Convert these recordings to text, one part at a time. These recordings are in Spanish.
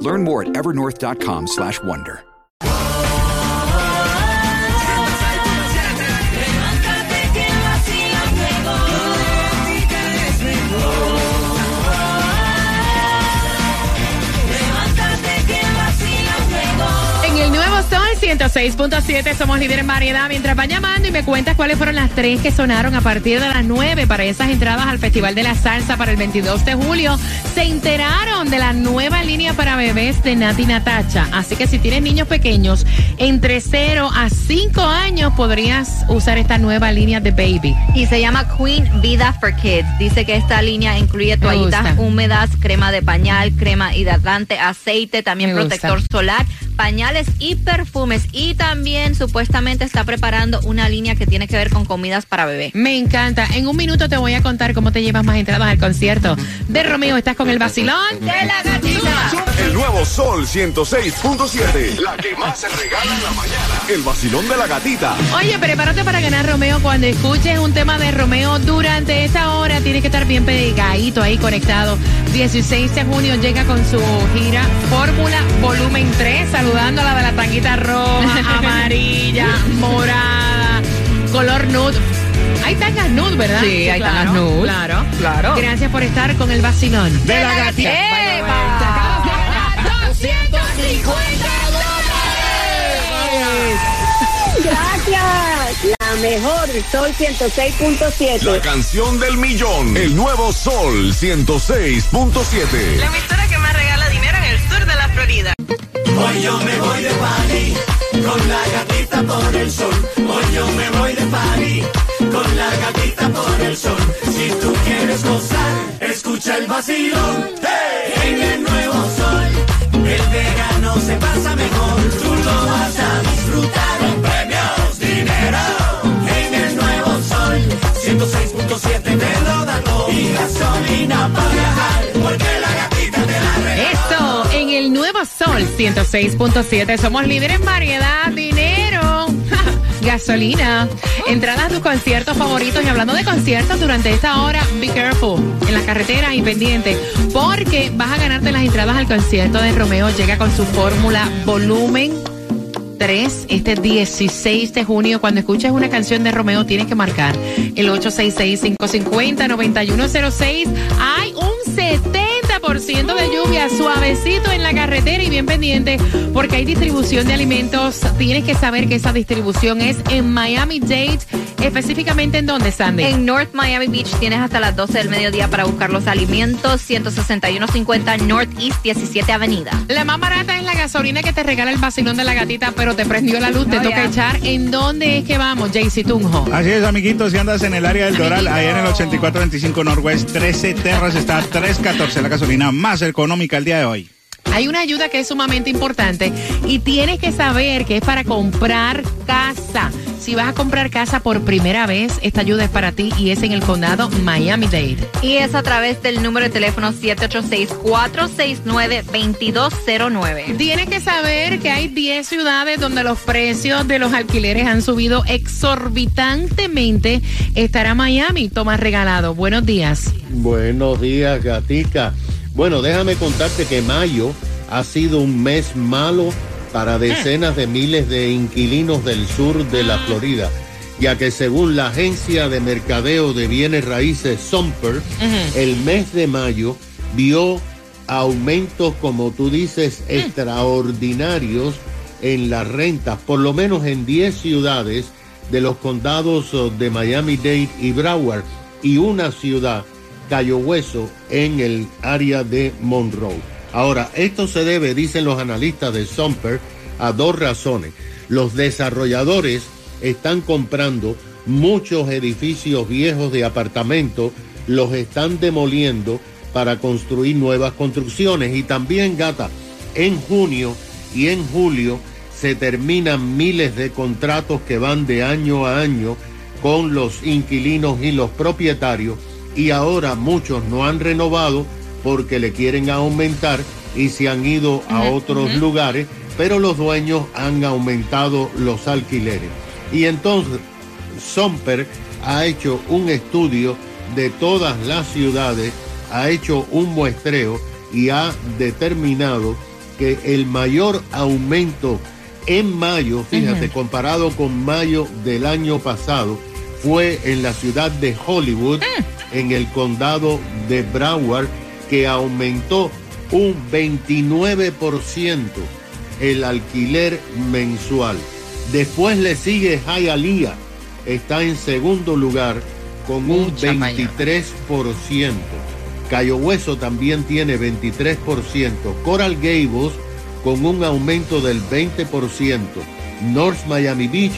Learn more at evernorth.com 106.7 somos líderes en variedad. Mientras van llamando y me cuentas cuáles fueron las tres que sonaron a partir de las 9 para esas entradas al Festival de la Salsa para el 22 de julio, se enteraron de la nueva línea para bebés de Nati Natacha. Así que si tienes niños pequeños entre 0 a 5 años, podrías usar esta nueva línea de baby. Y se llama Queen Vida for Kids. Dice que esta línea incluye toallitas húmedas, crema de pañal, crema hidratante, aceite, también Me gusta. protector solar, pañales y perfumes. Y también supuestamente está preparando una línea que tiene que ver con comidas para bebé. Me encanta. En un minuto te voy a contar cómo te llevas más entradas al concierto de Romeo. Estás con el vacilón de la gatita. El nuevo Sol 106.7. La que más se regala en la mañana. El vacilón de la gatita. Oye, prepárate para ganar Romeo cuando escuches un tema de Romeo durante esta hora. Tienes que estar bien pegadito ahí conectado. 16 de junio llega con su gira Fórmula Volumen 3, saludando a la de la tanguita roja, amarilla, morada, color nude. Hay tangas nude, ¿verdad? Sí, hay claro, tangas nude. Claro, Claro. Gracias por estar con el vacilón. De la gatita. Gracias. La mejor, Sol 106.7. La canción del millón. El nuevo Sol 106.7. La emisora que más regala dinero en el sur de la Florida. Hoy yo me voy de party con la gatita por el sol. Hoy yo me voy de party con la gatita por el sol. Si tú quieres gozar, escucha el vacilón. En el nuevo sol, el verano se pasa mejor. Tú lo vas a disfrutar con premios, dinero. En el nuevo sol, 106.7 te lo da todo. Y gasolina para viajar, Sol 106.7. Somos líderes en variedad, dinero, gasolina, entradas a tus conciertos favoritos. Y hablando de conciertos, durante esta hora, be careful en la carretera y pendiente, porque vas a ganarte las entradas al concierto de Romeo. Llega con su fórmula volumen 3, este 16 de junio. Cuando escuches una canción de Romeo, tienes que marcar el 866-550-9106. Hay un 70% de lluvia suavecito en la carretera y bien pendiente porque hay distribución de alimentos. Tienes que saber que esa distribución es en Miami Dade, específicamente en dónde, Sandy. En North Miami Beach tienes hasta las 12 del mediodía para buscar los alimentos. 16150 Northeast 17 Avenida. La más barata es la gasolina que te regala el vacilón de la gatita, pero te prendió la luz, te Oh, toca yeah. echar. ¿En dónde es que vamos, Jaycee Tunjo? Así es, amiguitos, si andas en el área del Doral, ahí en el 8425 Northwest 13 Terras está 314, la gasolina más económica el día de hoy. Hay una ayuda que es sumamente importante y tienes que saber que es para comprar casa. Si vas a comprar casa por primera vez, esta ayuda es para ti y es en el condado Miami-Dade. Y es a través del número de teléfono 786-469-2209. Tienes que saber que hay 10 ciudades donde los precios de los alquileres han subido exorbitantemente. Estará Miami, Tomás Regalado. Buenos días. Buenos días, gatica. Bueno, déjame contarte que mayo ha sido un mes malo para decenas de miles de inquilinos del sur de la Florida, ya que según la agencia de mercadeo de bienes raíces Somper, el mes de mayo vio aumentos, como tú dices, extraordinarios en las rentas, por lo menos en 10 ciudades de los condados oh, de Miami-Dade y Broward y una ciudad, Cayo Hueso, en el área de Monroe. Ahora, esto se debe, dicen los analistas de Somper, a dos razones. Los desarrolladores están comprando muchos edificios viejos de apartamentos, los están demoliendo para construir nuevas construcciones. Y también, gata, en junio y en julio se terminan miles de contratos que van de año a año con los inquilinos y los propietarios y ahora muchos no han renovado porque le quieren aumentar y se han ido a otros lugares, pero los dueños han aumentado los alquileres. Y entonces Somper ha hecho un estudio de todas las ciudades, ha hecho un muestreo y ha determinado que el mayor aumento en mayo, fíjate, comparado con mayo del año pasado, fue en la ciudad de Hollywood, en el condado de Broward, que aumentó un 29% el alquiler mensual. Después le sigue Hialeah, está en segundo lugar con un 23%. Cayo Hueso también tiene 23%. Coral Gables con un aumento del 20%. North Miami Beach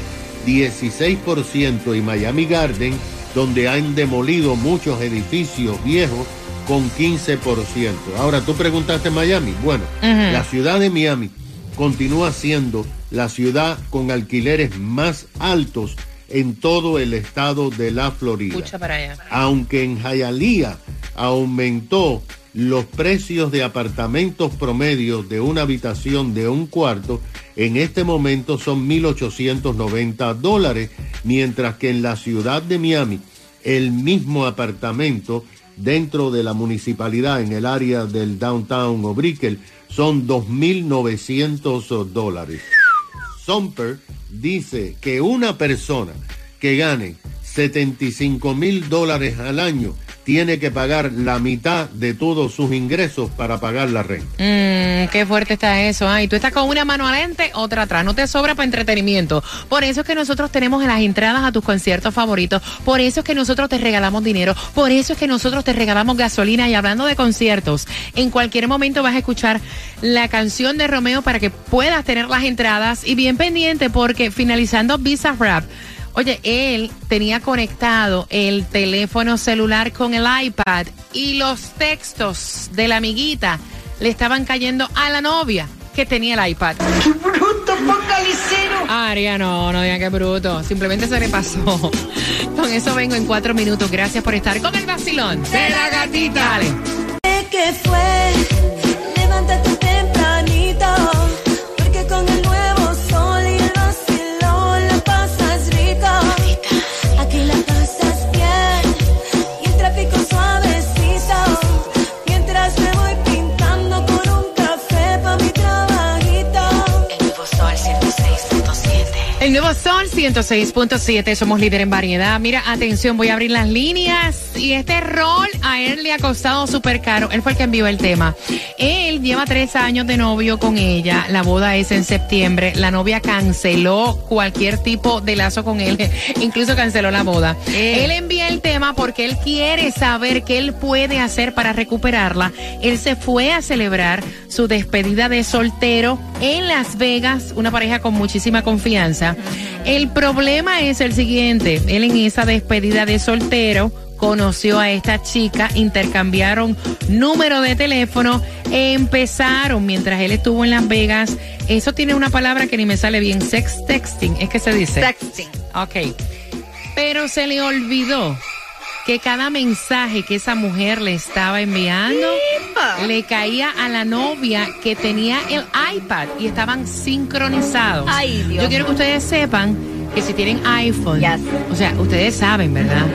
16% y Miami Garden, donde han demolido muchos edificios viejos, con 15%. Ahora, tú preguntaste Miami. Bueno, la ciudad de Miami continúa siendo la ciudad con alquileres más altos en todo el estado de la Florida. Escucha para allá. Aunque en Hialeah aumentó los precios de apartamentos promedios de una habitación de un cuarto, en este momento son 1.890 dólares, mientras que en la ciudad de Miami, el mismo apartamento dentro de la municipalidad en el área del downtown o Brickell son 2.900 dólares. Somper dice que una persona que gane 75 mil dólares al año tiene que pagar la mitad de todos sus ingresos para pagar la renta. Mm, qué fuerte está eso. Ay, tú estás con una mano adelante, otra atrás. No te sobra para entretenimiento. Por eso es que nosotros tenemos las entradas a tus conciertos favoritos. Por eso es que nosotros te regalamos dinero. Por eso es que nosotros te regalamos gasolina. Y hablando de conciertos, en cualquier momento vas a escuchar la canción de Romeo para que puedas tener las entradas. Y bien pendiente porque finalizando Visa Rap. Oye, él tenía conectado el teléfono celular con el iPad y los textos de la amiguita le estaban cayendo a la novia que tenía el iPad. ¡Qué bruto, focalicero! Aria, no, no digan que bruto. Simplemente se le pasó. Con eso vengo en cuatro minutos. Gracias por estar con el vacilón. De la gatita. Dale. ¿Qué fue? 106.7, somos líder en variedad. Mira, atención, voy a abrir las líneas. Y este rol a él le ha costado súper caro. Él fue el que envió el tema. Él lleva tres años de novio con ella. La boda es en septiembre. La novia canceló cualquier tipo de lazo con él. Incluso canceló la boda. Él envía el tema porque él quiere saber qué él puede hacer para recuperarla. Él se fue a celebrar su despedida de soltero en Las Vegas, una pareja con muchísima confianza. El problema es el siguiente, él en esa despedida de soltero conoció a esta chica, intercambiaron número de teléfono, empezaron mientras él estuvo en Las Vegas. Eso tiene una palabra que ni me sale bien, sex texting, es que se dice. Sexting. Ok. Pero se le olvidó que cada mensaje que esa mujer le estaba enviando le caía a la novia que tenía el iPad y estaban sincronizados. Ay, Dios. Yo quiero que ustedes sepan que si tienen iPhone, Yes. o sea, ustedes saben, ¿verdad?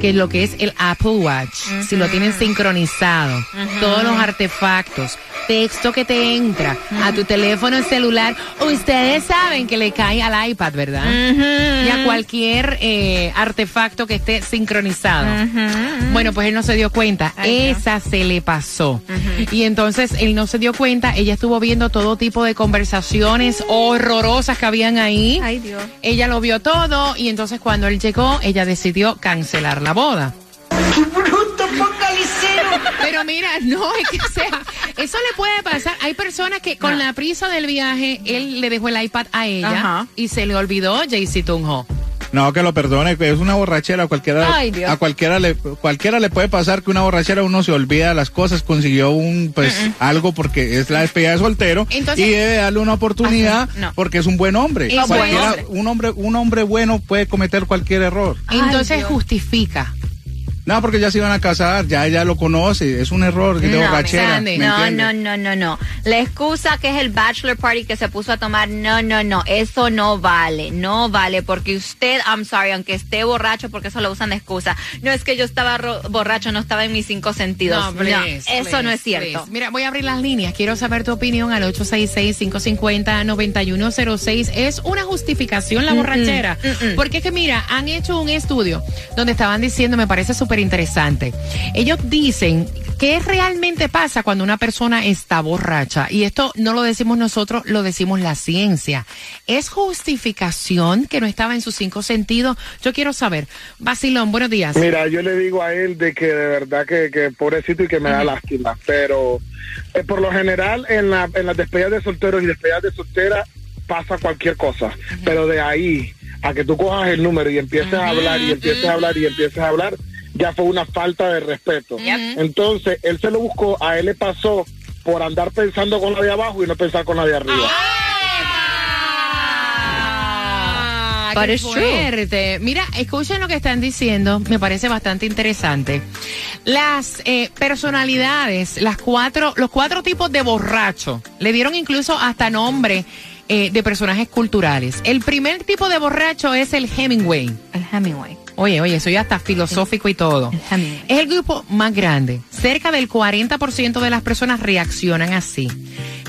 Que lo que es el Apple Watch, si lo tienen sincronizado, todos los artefactos, texto que te entra a tu teléfono celular, ustedes saben que le cae al iPad, ¿verdad? Y a cualquier eh, artefacto que esté sincronizado. Bueno, pues él no se dio cuenta. Esa se le pasó. Y entonces él no se dio cuenta. Ella estuvo viendo todo tipo de conversaciones horrorosas que habían ahí. Ay, Dios. Ella lo vio todo y entonces cuando él llegó, ella decidió cancelar la boda. ¡Bruto focalicero! Pero mira, no, es que o sea, eso le puede pasar. Hay personas que con la prisa del viaje, él le dejó el iPad a ella Ajá. y se le olvidó Jaycee Tunjo. No, que lo perdone, que es una borrachera. Cualquiera, Ay, Dios. a cualquiera le, cualquiera le puede pasar que una borrachera uno se olvida de las cosas, consiguió un, pues, algo porque es la despedida de soltero Entonces- y debe darle una oportunidad no. porque es un buen hombre. Es buen Cualquiera- hombre. Un hombre, un hombre bueno puede cometer cualquier error. Entonces justifica. No, porque ya se iban a casar, ya ella lo conoce, es un error de No, borrachera. Sandy. ¿me No, no, no, no, no. La excusa que es el bachelor party que se puso a tomar, no, no, no, eso no vale, no vale, porque usted, I'm sorry, aunque esté borracho, porque eso lo usan de excusa. No es que yo estaba ro- borracho, no estaba en mis cinco sentidos. No, please, eso please, no es cierto. please. Mira, voy a abrir las líneas. Quiero saber tu opinión al 866-550-9106. ¿Es una justificación la borrachera? Porque es que, mira, han hecho un estudio donde estaban diciendo, me parece súper interesante. Ellos dicen qué realmente pasa cuando una persona está borracha. Y esto no lo decimos nosotros, lo decimos la ciencia. ¿Es justificación que no estaba en sus cinco sentidos? Yo quiero saber. Basilón, buenos días. Mira, yo le digo a él de que de verdad que, que pobrecito y que me da lástima, pero eh, por lo general en, la, en las despedidas de solteros y despedidas de soltera pasa cualquier cosa, pero de ahí a que tú cojas el número y empieces a hablar y empieces a hablar y empieces a hablar, ya fue una falta de respeto. Entonces, él se lo buscó, a él le pasó por andar pensando con la de abajo y no pensar con la de arriba. Ah, But qué it's true. fuerte. Mira, escuchen lo que están diciendo, me parece bastante interesante. Las eh, personalidades, las cuatro, los cuatro tipos de borracho, le dieron incluso hasta nombre eh, de personajes culturales. El primer tipo de borracho es el Hemingway. El Hemingway. Oye, oye, soy hasta filosófico y todo. El Hemingway. Es el grupo más grande. Cerca del 40% de las personas reaccionan así.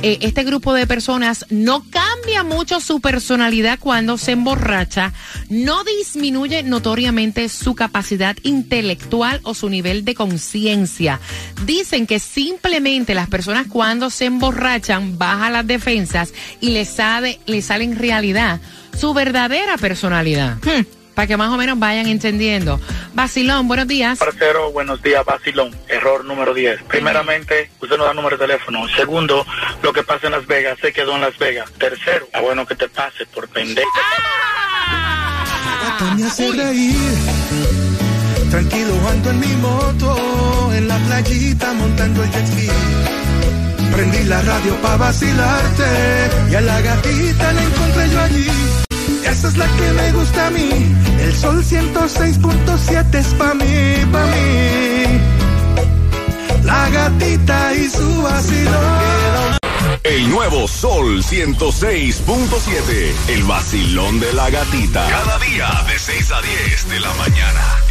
Eh, este grupo de personas no cambia mucho su personalidad cuando se emborracha, no disminuye notoriamente su capacidad intelectual o su nivel de conciencia. Dicen que simplemente las personas cuando se emborrachan bajan las defensas y les sale, les sale en realidad su verdadera personalidad. Para que más o menos vayan entendiendo. Basilón, buenos días. Parcero, buenos días, Basilón. Error número 10. Primeramente, usted no da número de teléfono. Segundo, lo que pasa en Las Vegas se quedó en Las Vegas. Tercero, ah, bueno que te pase por pendejo. me hace reír. Tranquilo ando en mi moto, en la playita montando el jet ski. Prendí la radio para vacilarte y a la gatita la encontré yo allí. Esa es la que me gusta a mí. El sol 106.7 es pa' mí, pa' mí. La gatita y su vacilón. El nuevo Sol 106.7. El vacilón de la gatita. Cada día de 6 a 10 de la mañana.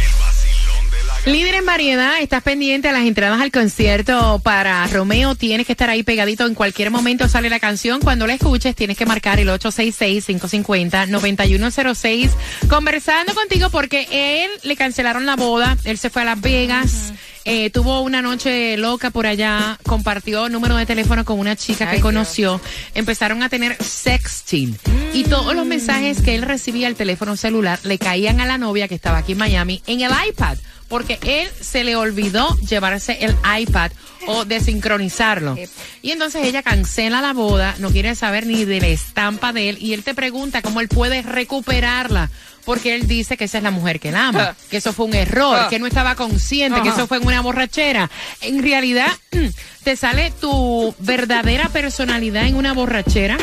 Líder en variedad, estás pendiente a las entradas al concierto para Romeo. Tienes que estar ahí pegadito. En cualquier momento sale la canción. Cuando la escuches, tienes que marcar el 866-550-9106. Conversando contigo porque él le cancelaron la boda. Él se fue a Las Vegas. eh, tuvo una noche loca por allá. Compartió número de teléfono con una chica que conoció. Empezaron a tener sexting. Y todos los mensajes que él recibía al teléfono celular le caían a la novia que estaba aquí en Miami en el iPad porque él se le olvidó llevarse el iPad o desincronizarlo. Y entonces ella cancela la boda, no quiere saber ni de la estampa de él y él te pregunta cómo él puede recuperarla. Porque él dice que esa es la mujer que él ama, que eso fue un error, que no estaba consciente, que eso fue en una borrachera. En realidad, te sale tu verdadera personalidad en una borrachera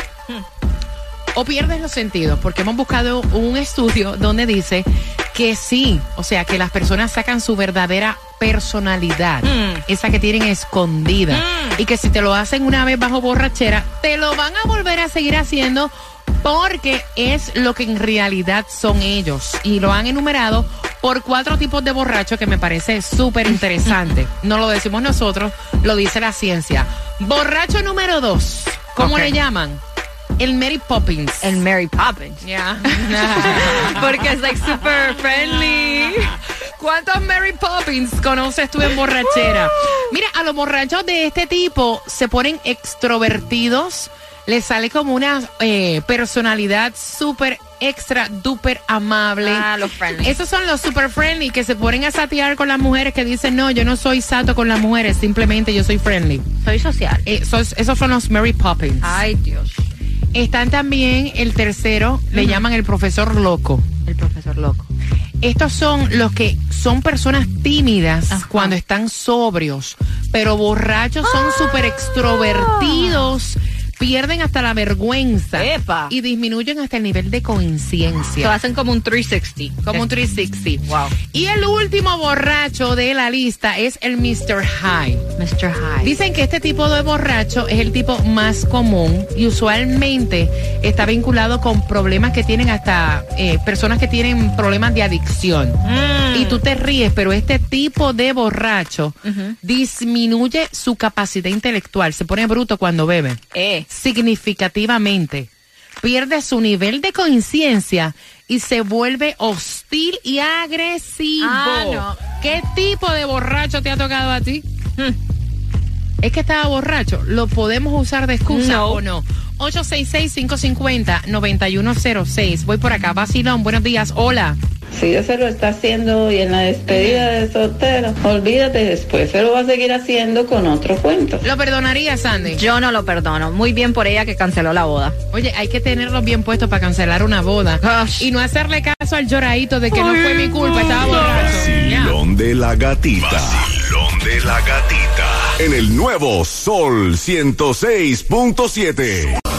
o pierdes los sentidos, porque hemos buscado un estudio donde dice que sí, o sea, que las personas sacan su verdadera personalidad, esa que tienen escondida, y que si te lo hacen una vez bajo borrachera, te lo van a volver a seguir haciendo porque es lo que en realidad son ellos. Y lo han enumerado por cuatro tipos de borrachos que me parece súper interesante. No lo decimos nosotros, lo dice la ciencia. Borracho número dos, ¿cómo le llaman? El Mary Poppins. El Mary Poppins. Yeah. Porque es like super friendly. ¿Cuántos Mary Poppins conoces tú en borrachera? Mira, a los borrachos de este tipo se ponen extrovertidos, les sale como una eh, personalidad súper extra, duper amable. Ah, los friendly. Esos son los super friendly que se ponen a satear con las mujeres que dicen, no, yo no soy sato con las mujeres, simplemente yo soy friendly. Soy social. Esos, esos son los Mary Poppins. Ay, Dios. Están también el tercero, le llaman el profesor loco. El profesor loco. Estos son los que son personas tímidas cuando están sobrios, pero borrachos son Ah. súper extrovertidos, pierden hasta la vergüenza Epa. y disminuyen hasta el nivel de conciencia. So, hacen como un 360. Como un 360. Wow. Y el último borracho de la lista es el Mr. High. Mr. High. Dicen que este tipo de borracho es el tipo más común y usualmente está vinculado con problemas que tienen hasta eh, personas que tienen problemas de adicción. Mm. Y tú te ríes, pero este tipo de borracho disminuye su capacidad intelectual, se pone bruto cuando bebe. Eh. Significativamente. Pierde su nivel de conciencia y se vuelve hostil y agresivo. Ah, no. ¿Qué tipo de borracho te ha tocado a ti? Hmm. Es que estaba borracho. ¿Lo podemos usar de excusa No. o no? 866-550-9106. Voy por acá. Vacilón, buenos días. Hola. Si ya se lo está haciendo y en la despedida de soltero, olvídate después, se lo va a seguir haciendo con otro cuento. ¿Lo perdonaría, Sandy? Yo no lo perdono. Muy bien por ella que canceló la boda. Oye, hay que tenerlos bien puestos para cancelar una boda. Gosh. Y no hacerle caso al lloradito de que no fue mi culpa, estaba borracho. Vacilón de la gatita. Vacilón de la gatita. En el nuevo Sol 106.7.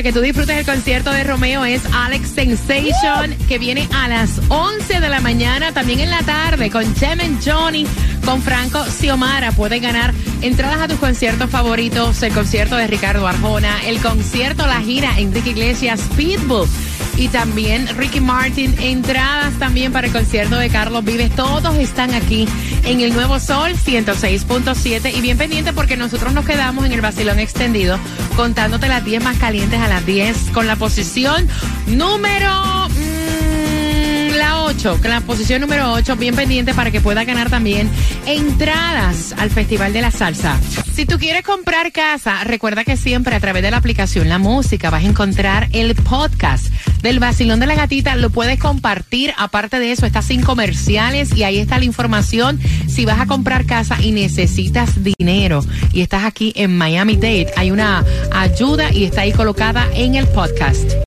para que tú disfrutes el concierto de Romeo es Alex Sensation, que viene a las 11 de la mañana, también en la tarde, con Jem and Johnny, con Franco Xiomara. Puedes ganar entradas a tus conciertos favoritos, el concierto de Ricardo Arjona, el concierto, la gira Enrique Iglesias, Pitbull. Y también Ricky Martin, entradas también para el concierto de Carlos Vives. Todos están aquí en el Nuevo Sol 106.7. Y bien pendiente porque nosotros nos quedamos en el vacilón extendido contándote las 10 más calientes a las 10 con la posición número... mm, la 8, con la posición número 8, bien pendiente para que pueda ganar también entradas al Festival de la Salsa. Si tú quieres comprar casa, recuerda que siempre a través de la aplicación La Música vas a encontrar el podcast del Vacilón de la Gatita. Lo puedes compartir. Aparte de eso, está sin comerciales y ahí está la información. Si vas a comprar casa y necesitas dinero y estás aquí en Miami Dade, hay una ayuda y está ahí colocada en el podcast.